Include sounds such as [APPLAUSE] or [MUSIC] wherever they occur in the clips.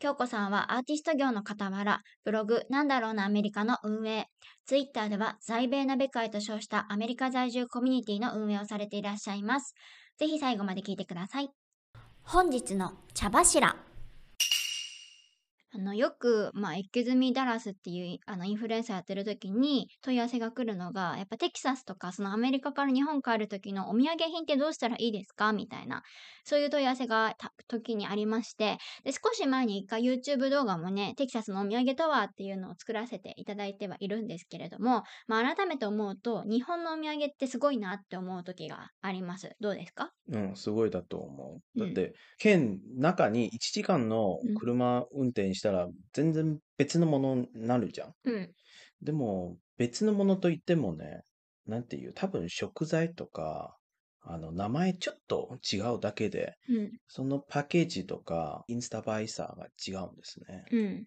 京子さんはアーティスト業の傍ら、ブログ、なんだろうなアメリカの運営、ツイッターでは在米鍋会と称したアメリカ在住コミュニティの運営をされていらっしゃいます。ぜひ最後まで聞いてください。本日の茶柱。あの、よく、まあ、エッケズミダラスっていう、あの、インフルエンサーやってる時に問い合わせが来るのが、やっぱテキサスとか、そのアメリカから日本帰る時のお土産品ってどうしたらいいですか？みたいな、そういう問い合わせがた時にありまして、で、少し前に一回 YouTube 動画もね、テキサスのお土産とはっていうのを作らせていただいてはいるんですけれども、まあ、改めて思うと、日本のお土産ってすごいなって思う時があります。どうですか？うん、すごいだと思う。うんだって、県中に1時間のうん車運転したら全然別のものになるじゃん。うん。でも、別のものといってもね、なんていう、多分食材とか、あの、名前ちょっと違うだけで、うん。そのパッケージとか、インスタ映えさが違うんですね。うん。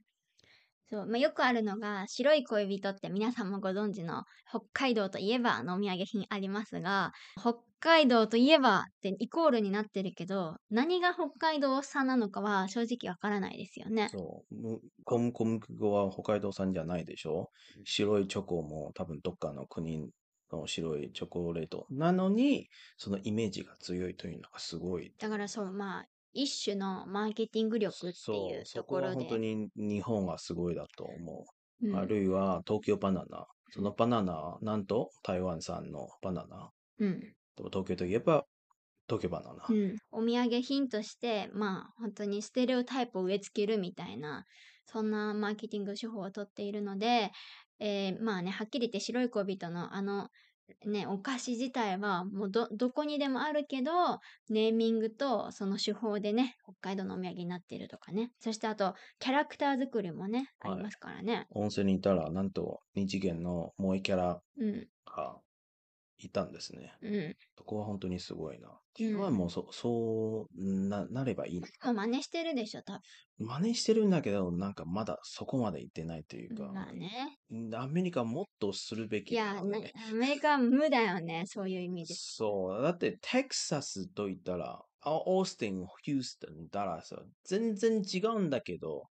そう。まあ、よくあるのが、白い恋人って皆さんもご存知の北海道といえばのお土産品ありますが、北海道といえばってイコールになってるけど、何が北海道産なのかは正直わからないですよね。そう。む小麦小麦粉は北海道産じゃないでしょ？白いチョコも多分どっかの国の白いチョコレートなのに、そのイメージが強いというのがすごい。だからそう、まあ、一種のマーケティング力っていうところで。こは本当に日本はすごいだと思う。うんあるいは東京バナナ。そのバナナ、なんと台湾産のバナナ。うん。でも東京といえば東京バナナ。うん、お土産品として、まあ、本当にステレオタイプを植え付けるみたいな、そんなマーケティング手法をとっているので、えーまあね、はっきり言って白い恋人のあの、ね、お菓子自体はもうど、どこにでもあるけど、ネーミングとその手法でね、北海道のお土産になっているとかね。そしてあと、キャラクター作りもね、あはいりますからね。温泉にいたら、なんと二次元の萌えキャラうん、がいたんですね。うん。そこは本当にすごいな。うん自分はもうそ、そうな、なればいい。真似してるでしょ、多真似してるんだけど、なんかまだそこまで行ってないというか、分。まあね。アメリカもっとするべきいや。アメリカは無だよね、そういう意味で。そう。だって、テキサスと言ったら、あオースティン、ヒューストン、ダラスは全然違うんだけど、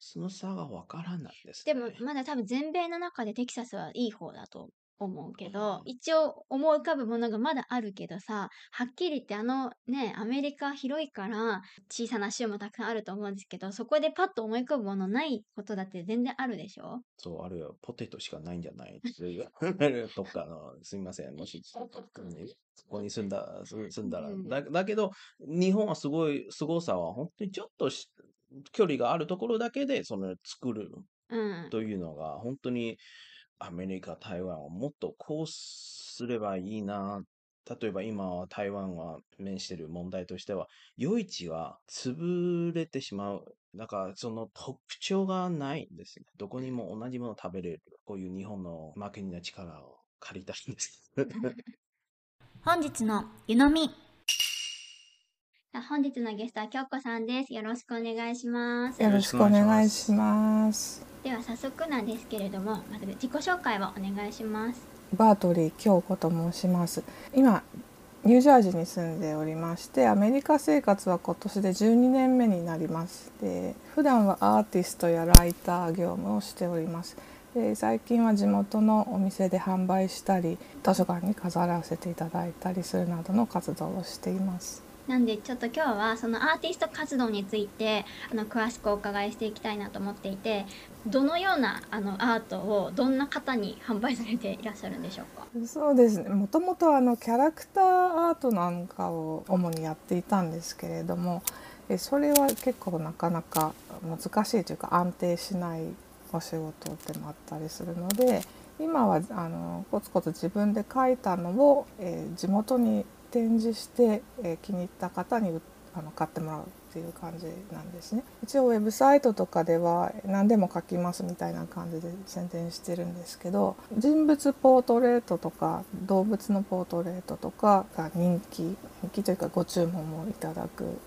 その差がわからないです、ね。でも、まだ多分全米の中でテキサスはいい方だと思うけど、一応思い浮かぶものがまだあるけどさ、はっきり言ってあのね、アメリカ広いから小さな州もたくさんあると思うんですけど、そこでパッと思い浮かぶものないことだって全然あるでしょ？そう、あるいはポテトしかないんじゃない？と [LAUGHS] かの、すみません。もし、そこに住んだ、住住んだら。うん。だだけど、日本はすごい、凄さは本当にちょっとし距離があるところだけで、その作るうん。というのが、本当にアメリカ、台湾をもっとこうすればいいな。例えば今は台湾は面している問題としては、夜市は潰れてしまう。だからその特徴がないんですね。どこにも同じものを食べれる。こういう日本のマーケティングの力を借りたいんです。本日の湯飲み。本日のゲストは京子さんです。よろしくお願いします。よろしくお願いします。では早速なんですけれども、まず自己紹介をお願いします。バートリー京子と申します。今ニュージャージーに住んでおりまして、アメリカ生活は今年で12年目になります。で、普段はアーティストやライター業務をしております。で最近は地元のお店で販売したり図書館に飾らせていただいたりするなどの活動をしています。なんでちょっと今日はそのアーティスト活動についてあの詳しくお伺いしていきたいなと思っていてどのようなあのアートをどんな方に販売されていらっしゃるんでしょうか？そうですね。もともとあのキャラクターアートなんかを主にやっていたんですけれどもそれは結構なかなか難しいというか安定しないお仕事でもあったりするので今はあのコツコツ自分で描いたのを、えー地元に展示して、え気に入った方にあの買ってもらうっていう感じなんですね。一応ウェブサイトとかでは何でも書きますみたいな感じで宣伝してるんですけど人物ポートレートとか動物のポートレートとかが人気人気というかご注文もいただく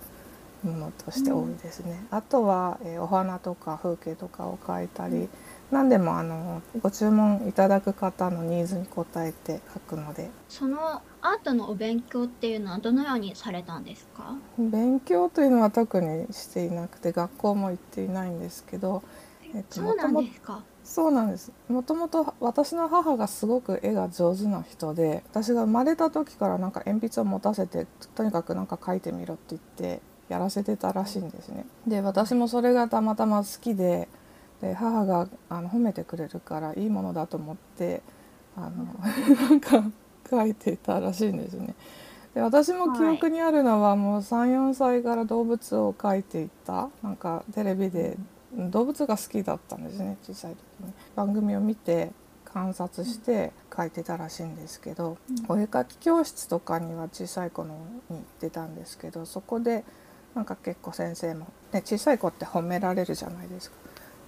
ものとして多いですね、あとは、えお花とか風景とかを描いたり、何でもあのご注文いただく方のニーズに応えて描くので。そのアートのお勉強っていうのはどのようにされたんですか？勉強というのは特にしていなくて学校も行っていないんですけど、えっとそうなんもともですか？そうなんです。もともと私の母がすごく絵が上手な人で私が生まれた時からなんか鉛筆を持たせてとにかくなんか描いてみろって言ってやらせてたらしいんですね。で私もそれがたまたま好きでで母があの褒めてくれるからいいものだと思ってあの [LAUGHS] なんか描いてたらしいんですね。で私も記憶にあるのはもう34歳から動物を描いていたなんかテレビで動物が好きだったんですね小さい時に。番組を見て観察して描いてたらしいんですけど、お絵描き教室とかには小さい子のに行ってたんですけどそこでなんか結構先生も、ね、小さい子って褒められるじゃないですか。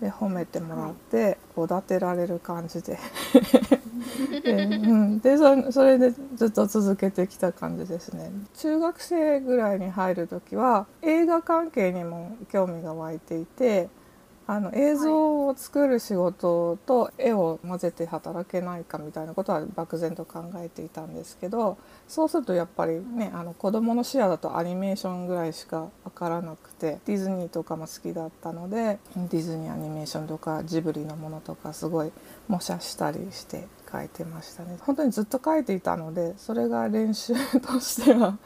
で褒めてもらっておだてられる感じで。[LAUGHS] で,、うん、でそそれでずっと続けてきた感じですね。中学生ぐらいに入る時は映画関係にも興味が湧いていてあの映像を作る仕事と絵を混ぜて働けないかみたいなことは漠然と考えていたんですけどそうするとやっぱりねあの子どもの視野だとアニメーションぐらいしか分からなくてディズニーとかも好きだったのでディズニーアニメーションとかジブリのものとかすごい模写したりして描いてましたね本当にずっと描いていたのでそれが練習としては、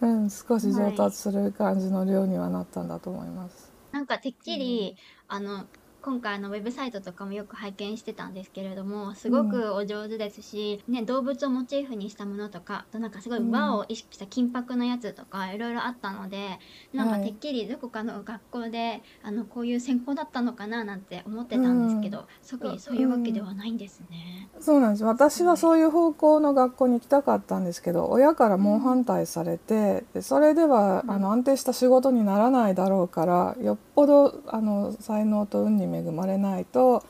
うん、少し上達する感じの量にはなったんだと思います。なんかてっきり、あの今回のウェブサイトとかもよく拝見してたんですけれどもすごくお上手ですし、ね、動物をモチーフにしたものとかあとなんかすごいうん和を意識した金箔のやつとかいろいろあったのでなんかはいてっきりどこかの学校であのこういう専攻だったのかななんて思ってたんですけど、特にそういうわけではないんですね。そうなんです。私はそういう方向の学校に行きたかったんですけど親から猛反対されてでそれではうん。あの安定した仕事にならないだろうからよっぽどあの才能と運に恵まれないと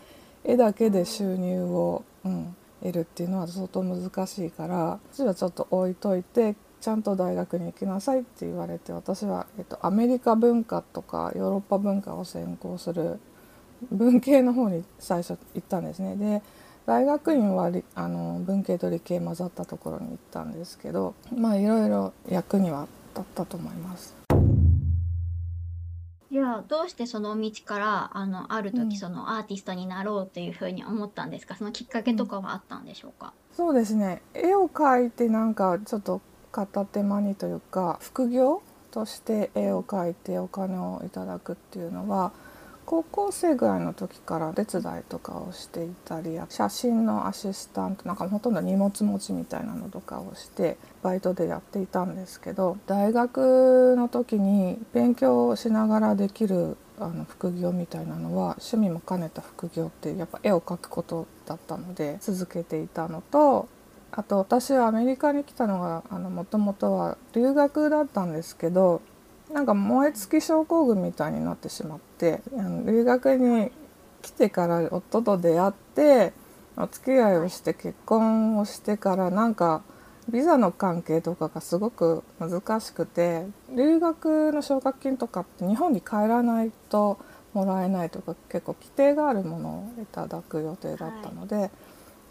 絵だけで収入を、うん、得るっていうのは相当難しいから私はちょっと置いといてちゃんと大学に行きなさいって言われて私は、えっと、アメリカ文化とかヨーロッパ文化を専攻する文系の方に最初行ったんですね。で大学院はあの文系と理系混ざったところに行ったんですけどまあいろいろ役には立ったと思います。いやどうしてその道からあのあるうん。時そのアーティストになろうというふうに思ったんですか？そのきっかけとかはあったんでしょうか、そうですね。絵を描いてなんかちょっと片手間にというか副業として絵を描いてお金をいただくっていうのは高校生ぐらいの時から手伝いとかをしていたり写真のアシスタントなんかほとんど荷物持ちみたいなのとかをしてバイトでやっていたんですけど大学の時に勉強をしながらできるあの副業みたいなのは趣味も兼ねた副業ってやっぱ絵を描くことだったので続けていたのとあと私はアメリカに来たのがもともとは留学だったんですけどなんか燃え尽き症候群みたいになってしまってあの留学に来てから夫と出会ってお付き合いをして結婚をしてからなんかビザの関係とかがすごく難しくて留学の奨学金とかって日本に帰らないともらえないとか結構規定があるものをいただく予定だったので、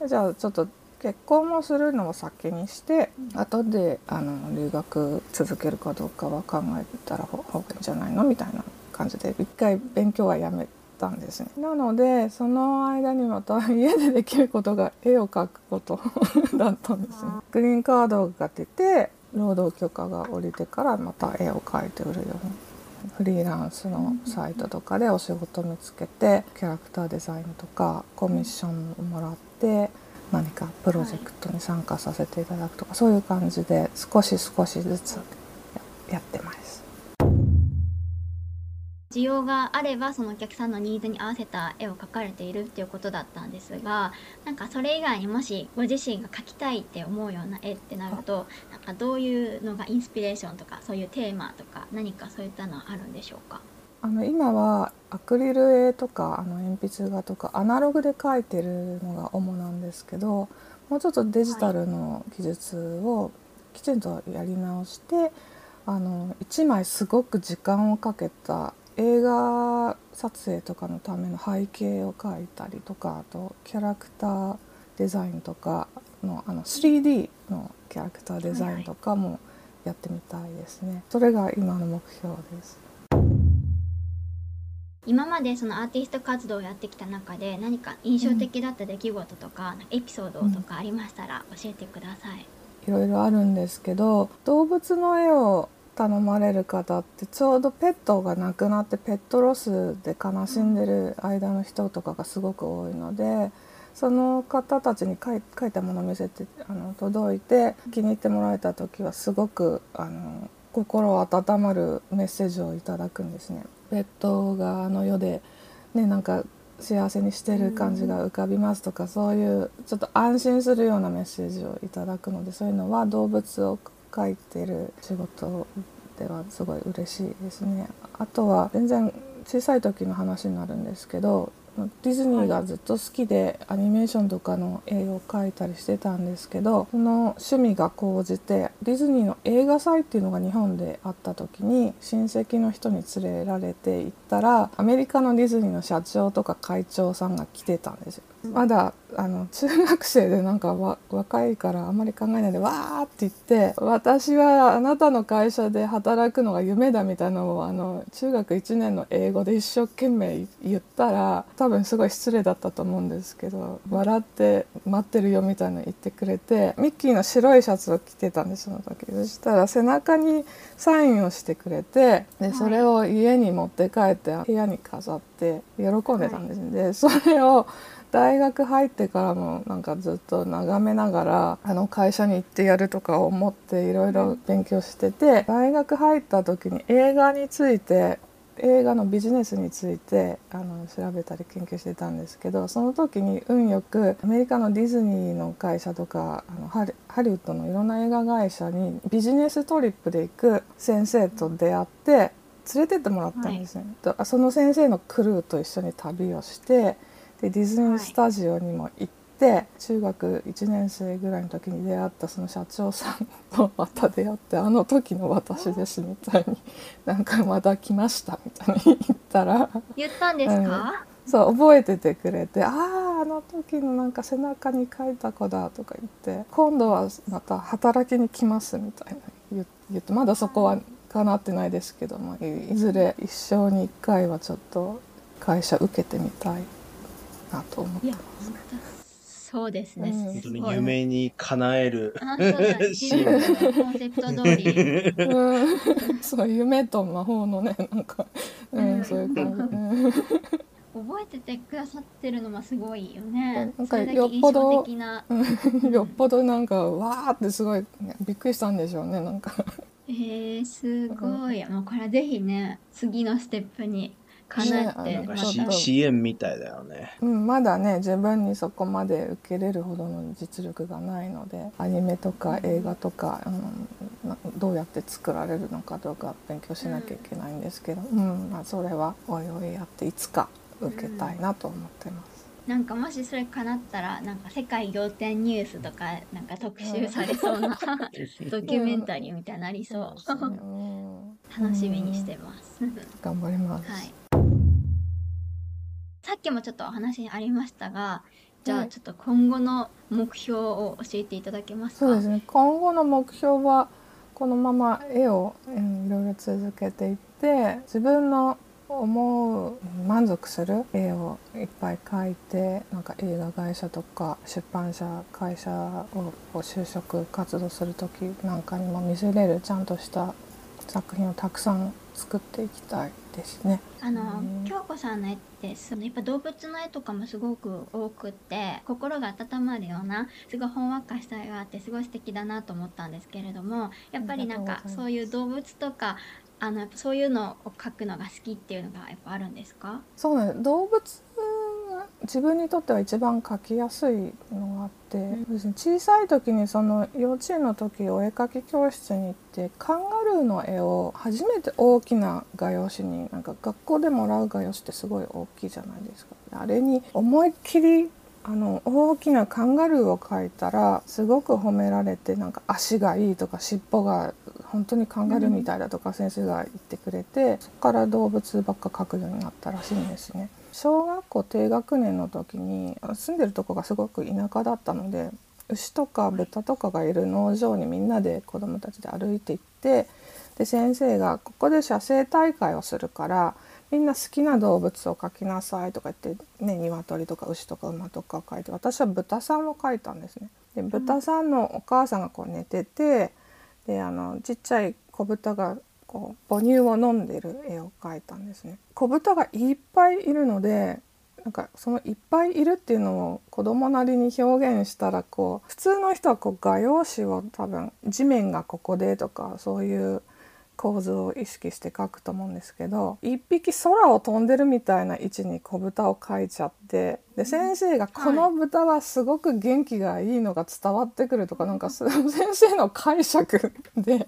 じゃあちょっと結婚もするのを先にして、後であの留学続けるかどうかは考えたらほ方がいいんじゃないの？みたいな感じで一回勉強はやめたんですね。なのでその間にまた家でできることが絵を描くこと [LAUGHS] だったんですね。グリーンカードが出て労働許可が下りてからまた絵を描いて売るようにフリーランスのサイトとかでお仕事見つけてキャラクターデザインとかコミッションをもらって何かプロジェクトに参加させていただくとか、そういう感じで少し少しずつややってます。需要があればそのお客さんのニーズに合わせた絵を描かれているっていうことだったんですがなんかそれ以外にもしご自身が描きたいって思うような絵ってなるとなんかどういうのがインスピレーションとかそういうテーマとか何かそういったのはあるんでしょうか？あの今はアクリル絵とかあの鉛筆画とかアナログで描いてるのが主なんですけどもうちょっとデジタルの技術をきちんとやり直して、あの1枚すごく時間をかけた映画撮影とかのための背景を描いたりとかあとキャラクターデザインとかのあの 3D のキャラクターデザインとかもやってみたいですね。それが今の目標です。今までそのアーティスト活動をやってきた中で何か印象的だった出来事とか、エピソードとかありましたら教えてください。いろいろあるんですけど動物の絵を頼まれる方ってちょうどペットが亡くなってペットロスで悲しんでる間の人とかがすごく多いのでその方たちに描い描いたものを見せてあの届いて気に入ってもらえた時はすごくあの心温まるメッセージをいただくんですね。ペットがあの世でねなんか幸せにしてる感じが浮かびますとか、そういうちょっと安心するようなメッセージをいただくのでそういうのは動物を描いてる仕事ではすごい嬉しいですね。あとは全然小さい時の話になるんですけどディズニーがずっと好きでアニメーションとかの絵を描いたりしてたんですけどその趣味が高じてディズニーの映画祭っていうのが日本であった時に親戚の人に連れられて行ったらアメリカのディズニーの社長とか会長さんが来てたんですよ。まだあの中学生でなんかわ若いからあんまり考えないでわーって言って私はあなたの会社で働くのが夢だみたいなのをあの中学1年の英語で一生懸命言ったら多分すごい失礼だったと思うんですけど笑って待ってるよみたいなの言ってくれてミッキーの白いシャツを着てたんですその時そしたら背中にサインをしてくれてでそれを家に持って帰って部屋に飾って喜んでたんです、ね。でそれを大学入ってからもなんかずっと眺めながらあの会社に行ってやるとか思っていろいろ勉強してて大学入った時に映画について映画のビジネスについてあの調べたり研究してたんですけどその時に運よくアメリカのディズニーの会社とかあのハリハリウッドのいろんな映画会社にビジネストリップで行く先生と出会って連れてってもらったんですね。とその先生のクルーと一緒に旅をしてでディズニースタジオにも行って、中学1年生ぐらいの時に出会ったその社長さんとまた出会ってあの時の私ですみたいに [LAUGHS] なんかまた来ましたみたいに言ったら言ったんですか、そう覚えててくれて「あああの時のなんか背中に書いた子だ」とか言って「今度はまた働きに来ます」みたいな言言ってまだそこは叶ってないですけどもいいずれ一生に一回はちょっと会社受けてみたいなと思って。いや本当そうですね、うん。本当に夢に叶える。あそうだ。自分のコンセプト通り。うん。そう夢と魔法のねなんか、うんうん。そういう感じ、うん。覚えててくださってるのもすごいよね。な。んかよっぽど [LAUGHS] よっぽどなんかわーってすごいびっくりしたんでしょうねなんか。えー、すごい。もうこれぜひね次のステップに叶えねてなんかちょっと C- CM みたいだよね。うん、まだね自分にそこまで受けれるほどの実力がないのでアニメとか映画とか、うん、などうやって作られるのかとか勉強しなきゃいけないんですけど、うんまあ、それはおいおいやっていつか受けたいなと思ってます。なんかもしそれ叶ったらなんか世界仰天ニュースとかなんか特集されそうなドキュメンタリーみたいになりそう。そうですね。うん。楽しみにしてます、頑張ります。はい。さっきもちょっとお話にありましたがじゃはいあちょっと今後の目標を教えていただけますか？そうですね。今後の目標はこのまま絵を、うん、いろいろ続けていって自分の思う満足する絵をいっぱい描いてなんか映画会社とか出版社会社をこう就職活動する時なんかにも見せれるちゃんとした作品をたくさん作っていきたいですね。あのうん。京子さんの絵ってそのやっぱ動物の絵とかもすごく多くって心が温まるようなすごいほんわかした絵があってすごい素敵だなと思ったんですけれどもやっぱりなんかそういう動物とかあのそういうのを描くのが好きっていうのがやっぱあるんですか？そうなんです。動物が自分にとっては一番描きやすいのがあって、うですね小さい時にその幼稚園の時お絵描き教室に行ってカンガルーの絵を初めて大きな画用紙になんか学校でもらう画用紙ってすごい大きいじゃないですか。あれに思いっきりあの大きなカンガルーを描いたらすごく褒められてなんか足がいいとか尻尾が本当にカンガルーみたいだとか先生が言ってくれて、そこから動物ばっか描くようになったらしいんですね。小学校低学年の時に住んでるとこがすごく田舎だったので牛とか豚とかがいる農場にみんなで子供たちで歩いて行ってで先生が「ここで写生大会をするからみんな好きな動物を描きなさい」とか言ってね鶏とか牛とか馬とかを描いて私は豚さんを描いたんですね。で豚さんのお母さんがこう寝ててであのちっちゃい子豚がこう母乳を飲んでる絵を描いたんですね。子豚がいっぱいいるのでなんかそのいっぱいいるっていうのを子供なりに表現したらこう普通の人はこう画用紙を多分地面がここでとかそういう構図を意識して描くと思うんですけど一匹空を飛んでるみたいな位置に子豚を描いちゃってで先生が「この豚はすごく元気がいいのが伝わってくる」とかなんかそ先生の解釈で。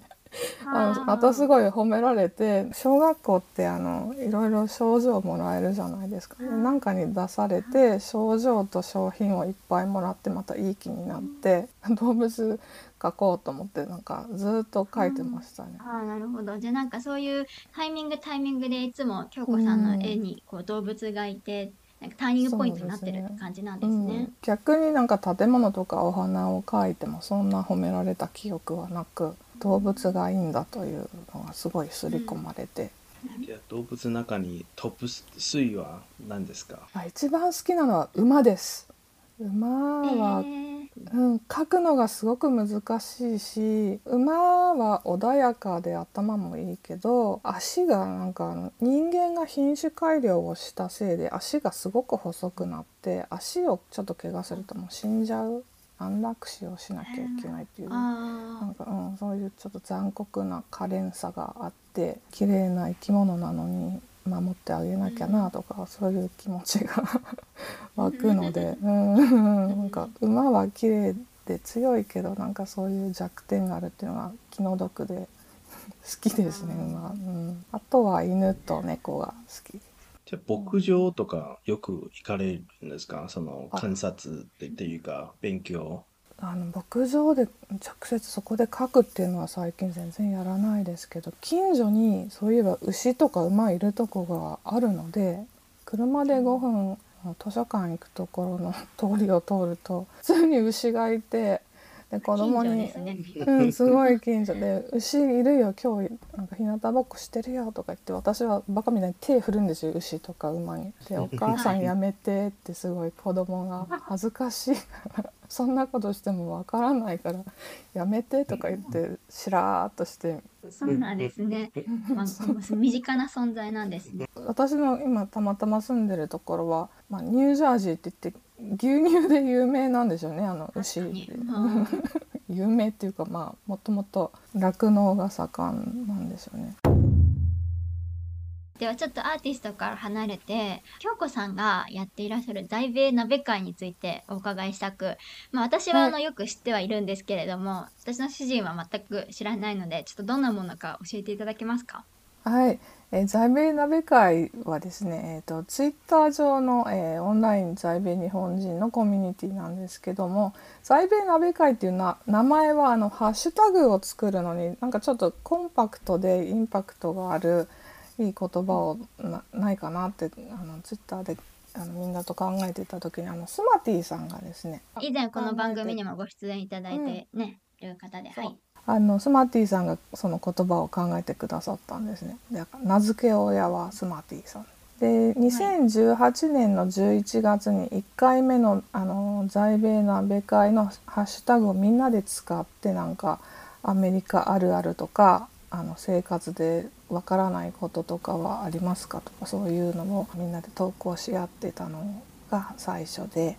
あのまたすごい褒められて小学校ってあのいろいろ賞状もらえるじゃないですか。でなんかに出されて賞状と商品をいっぱいもらってまたいい気になって動物描こうと思ってなんかずっと描いてましたね。ああなるほど。じゃあなんかそういうタイミングタイミングでいつも京子さんの絵にこう動物がいてなんかターニングポイントになってるって感じなんですうねん。、逆になんか建物とかお花を描いてもそんな褒められた記憶はなく動物がいいんだというのがすごい刷り込まれて、いや動物の中にトップ3は何ですか？あ一番好きなのは馬です。馬は、えーうん、描くのがすごく難しいし馬は穏やかで頭もいいけど足がなんか人間が品種改良をしたせいで足がすごく細くなって足をちょっと怪我するともう死んじゃう安楽死をしなきゃいけないっていう。なあんか、うん、そういうちょっと残酷な可憐さがあって綺麗な生き物なのに守ってあげなきゃなとか、そういう気持ちが [LAUGHS] 湧くので、うん、[LAUGHS] なんか馬は綺麗で強いけどなんかそういう弱点があるっていうのが気の毒で [LAUGHS] 好きですね馬、うん、あとは犬と猫が好き。じゃあ牧場とかよく行かれるんですか？そのあ観察ってっていうか勉強あの牧場で直接そこで描くっていうのは最近全然やらないですけど近所にそういえば牛とか馬いるとこがあるので車で5分図書館行くところの通りを通ると普通に牛がいてで子供にね。うん、すごい近所で「牛いるよ今日なんか日向ぼっこしてるよ」とか言って私はバカみたいに手振るんですよ牛とか馬に。で「お母さんやめて」ってすごい子供が恥ずかしいからそんなことしてもわからないから「やめて」とか言ってしらーっとして。そうなんですね。まあ、身近な存在なんですね。私の今たまたま住んでるところは、まあ、ニュージャージーって言って牛乳で有名なんでしょうねあの牛確かに。うん [LAUGHS] 有名っていうかまあもともと酪農が盛んなんですよね。ではちょっとアーティストから離れて京子さんがやっていらっしゃる在米鍋会についてお伺いしたく、まあ、私はあのよく知ってはいるんですけれども、私の主人は全く知らないのでちょっとどんなものか教えていただけますか？はい、えー在米鍋会はですね、えー、とツイッター上の、えーオンライン在米日本人のコミュニティなんですけども在米鍋会っていうな名前はあのハッシュタグを作るのになんかちょっとコンパクトでインパクトがあるいい言葉をなないかなってあのツイッターであのみんなと考えてた時にあのスマティさんがですね以前この番組にもご出演いただいてね、る方ではいあのスマティさんがその言葉を考えてくださったんですね。で名付け親はスマティさん。で2018年の11月に1回目のあの在米鍋会のハッシュタグをみんなで使ってなんかアメリカあるあるとかあの生活でわからないこととかはありますかとかそういうのをみんなで投稿し合ってたのが最初で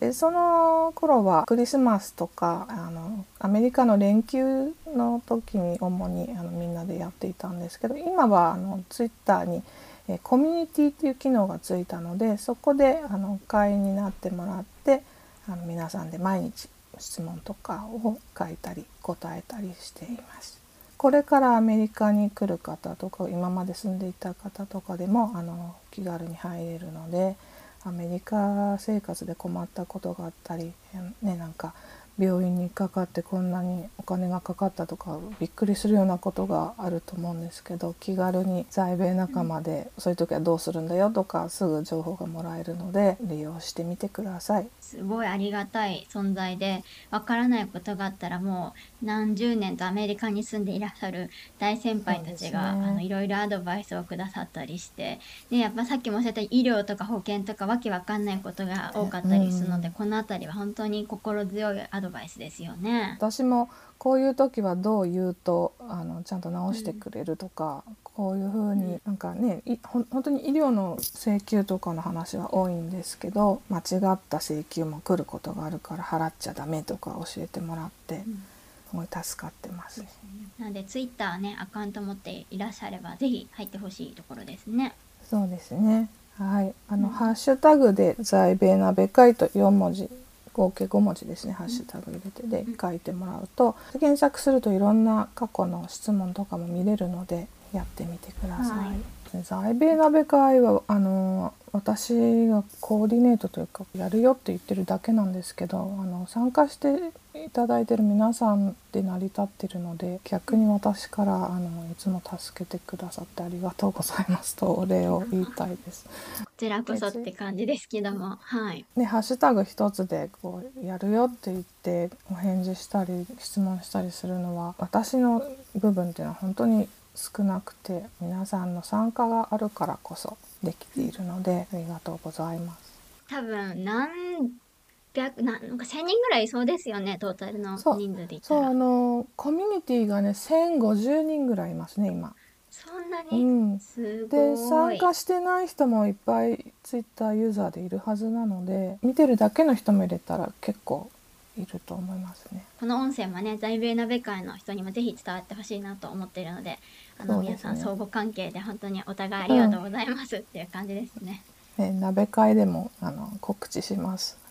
でその頃はクリスマスとかあのアメリカの連休の時に主にあのみんなでやっていたんですけど今はあのツイッターにえコミュニティっていう機能がついたのでそこであの会員になってもらってあの皆さんで毎日質問とかを書いたり答えたりしています。これからアメリカに来る方とか今まで住んでいた方とかでもあの気軽に入れるのでアメリカ生活で困ったことがあったり、ね、なんか病院にかかってこんなにお金がかかったとかびっくりするようなことがあると思うんですけど気軽に在米仲間でそういう時はどうするんだよとかすぐ情報がもらえるので利用してみてください。すごいありがたい存在でわからないことがあったらもう何十年とアメリカに住んでいらっしゃる大先輩たちが、ねあのいろいろアドバイスをくださったりして、ね、やっぱさっきもおっしゃった医療とか保険とかわけわかんないことが多かったりするので、うんこの辺りは本当に心強いアドバイスですよね。私もこういう時はどう言うとあのちゃんと直してくれるとか、こういうふうになんかねいほん本当に医療の請求とかの話は多いんですけど間違った請求も来ることがあるから払っちゃダメとか教えてもらってうんすごい助かってますね。なのでツイッターねアカウント持っていらっしゃればぜひ入ってほしいところですね。そうですね。はい、あの、うんハッシュタグで在米鍋会と4文字合計5文字ですねハッシュタグ入れてでうん書いてもらうと検索するといろんな過去の質問とかも見れるのでやってみてください。はい在米鍋会はあの私がコーディネートというかやるよって言ってるだけなんですけどあの参加していただいてる皆さんで成り立ってるので逆に私からあのいつも助けてくださってありがとうございますとお礼を言いたいです。こちらこそって感じですけどもはい。でハッシュタグ一つでこうやるよって言ってお返事したり質問したりするのは私の部分っていうのは本当に少なくて皆さんの参加があるからこそできているのでありがとうございます。多分何百ななんか1,000人ぐらいいそうですよねトータルの人数で言ったそうあらのコミュニティがね1,050人ぐらいいますね今。そんなうに、ん、すごでい参加してない人もいっぱいツイッターユーザーでいるはずなので見てるだけの人も入れたら結構いると思いますね。この音声もね在米鍋会の人にもぜひ伝わってほしいなと思っているのであのね皆さん相互関係で本当にお互いありがとうございますっていう感じですね。ね鍋会でもあの告知します。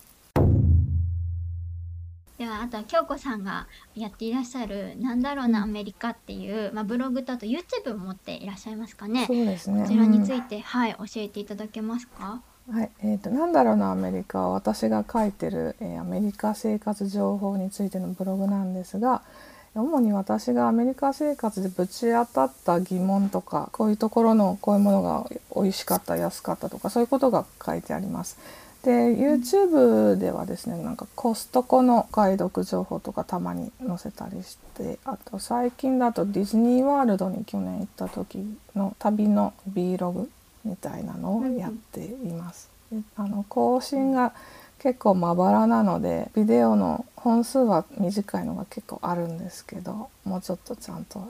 ではあとは京子さんがやっていらっしゃる「なんだろうなアメリカ」っていう、まあ、ブログとあと YouTube も持っていらっしゃいますかね？そうですね。こちらにつうんいて、はい教えていただけますか？はい、えーと、なんだろうなアメリカは私が書いてる、えーアメリカ生活情報についてのブログなんですが主に私がアメリカ生活でぶち当たった疑問とかこういうところのこういうものが美味しかった安かったとかそういうことが書いてあります。で YouTube ではですねなんかコストコのお買い得情報とかたまに載せたりしてあと最近だとディズニーワールドに去年行った時の旅の Vlog みたいなのをやっています。であの更新が結構まばらなのでビデオの本数は短いのが結構あるんですけどもうちょっとちゃんと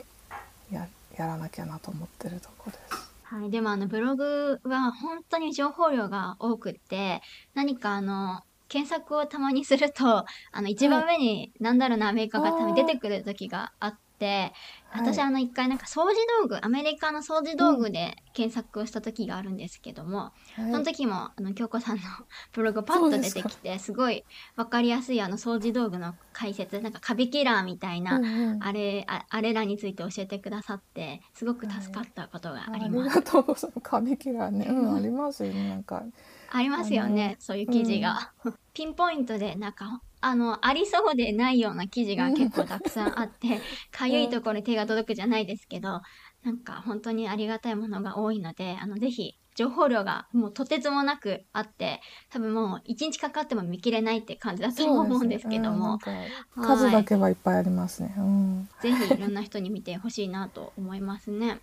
ややらなきゃなと思ってるとこです。はい、でもあのブログは本当に情報量が多くって何かあの検索をたまにするとあの一番上に「なんだろうなアメリカ」がたまに出てくる時があって私はいあの一回なんか掃除道具アメリカの掃除道具で検索をした時があるんですけども、はいその時もあの京子さんのブログパッと出てきてすごい分かりやすいあの掃除道具の解説なんかカビキラーみたいな、うんうんあれああれらについて教えてくださってすごく助かったことがありあります。がとうございます。カビキラーね、うん、[LAUGHS] ありますよね。なんか、ありますよね、そういう記事が。[LAUGHS] ピンポイントでなんかあのありそうでないような記事が結構たくさんあって [LAUGHS] かゆいところに手が届くじゃないですけどなんか本当にありがたいものが多いのであのぜひ情報量がもうとてつもなくあって多分もう一日かかっても見切れないって感じだと思うんですけども、ねうん数だけはいっぱいありますね。うん。ぜひいろんな人に見てほしいなと思いますね。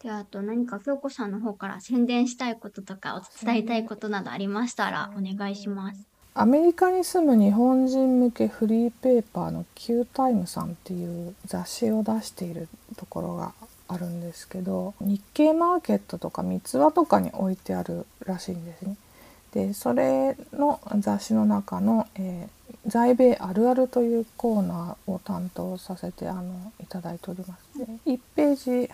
ではあと何か京子さんの方から宣伝したいこととかお伝えたいことなどありましたらお願いします。アメリカに住む日本人向けフリーペーパーの Q タイムさんっていう雑誌を出しているところがあるんですけど日経マーケットとか三つ葉とかに置いてあるらしいんですね。でそれの雑誌の中の、えー在米あるあるというコーナーを担当させてあのいただいております。1ページ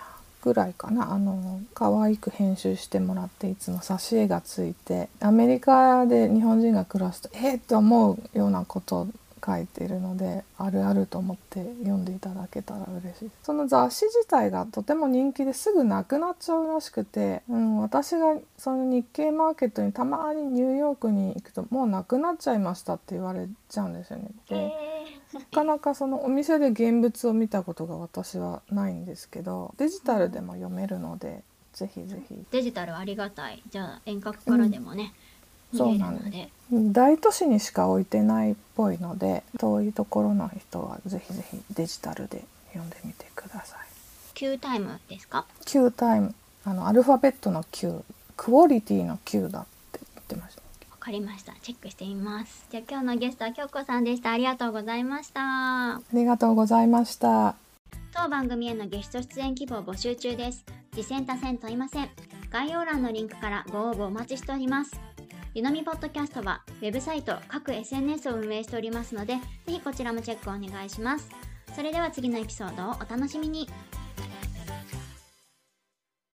ぐらいかな。あの可愛く編集してもらっていつも挿絵がついて。アメリカで日本人が暮らすとえっ、と思うようなこと書いているのであるあると思って読んでいただけたら嬉しいその雑誌自体がとても人気ですぐなくなっちゃうらしくて、うん、私がその日経マーケットにたまにニューヨークに行くともうなくなっちゃいましたって言われちゃうんですよね。でなかなかそのお店で現物を見たことが私はないんですけどデジタルでも読めるので、ぜひぜひ。デジタルありがたい。じゃあ遠隔からでもね、見れそうで大都市にしか置いてないっぽいので遠いところの人はぜひぜひデジタルで読んでみてください。Q タイムですか？Q タイムあのアルファベットの Q クオリティの Q だって言ってました。わかりましたチェックしてみますじゃあ今日のゲストは京子さんでしたありがとうございましたありがとうございました。当番組へのゲスト出演希望募集中です。次戦多戦問いません。概要欄のリンクからご応募お待ちしております。ゆのみポッドキャストはウェブサイト、各 SNS を運営しておりますので、ぜひこちらもチェックお願いします。それでは次のエピソードをお楽しみに。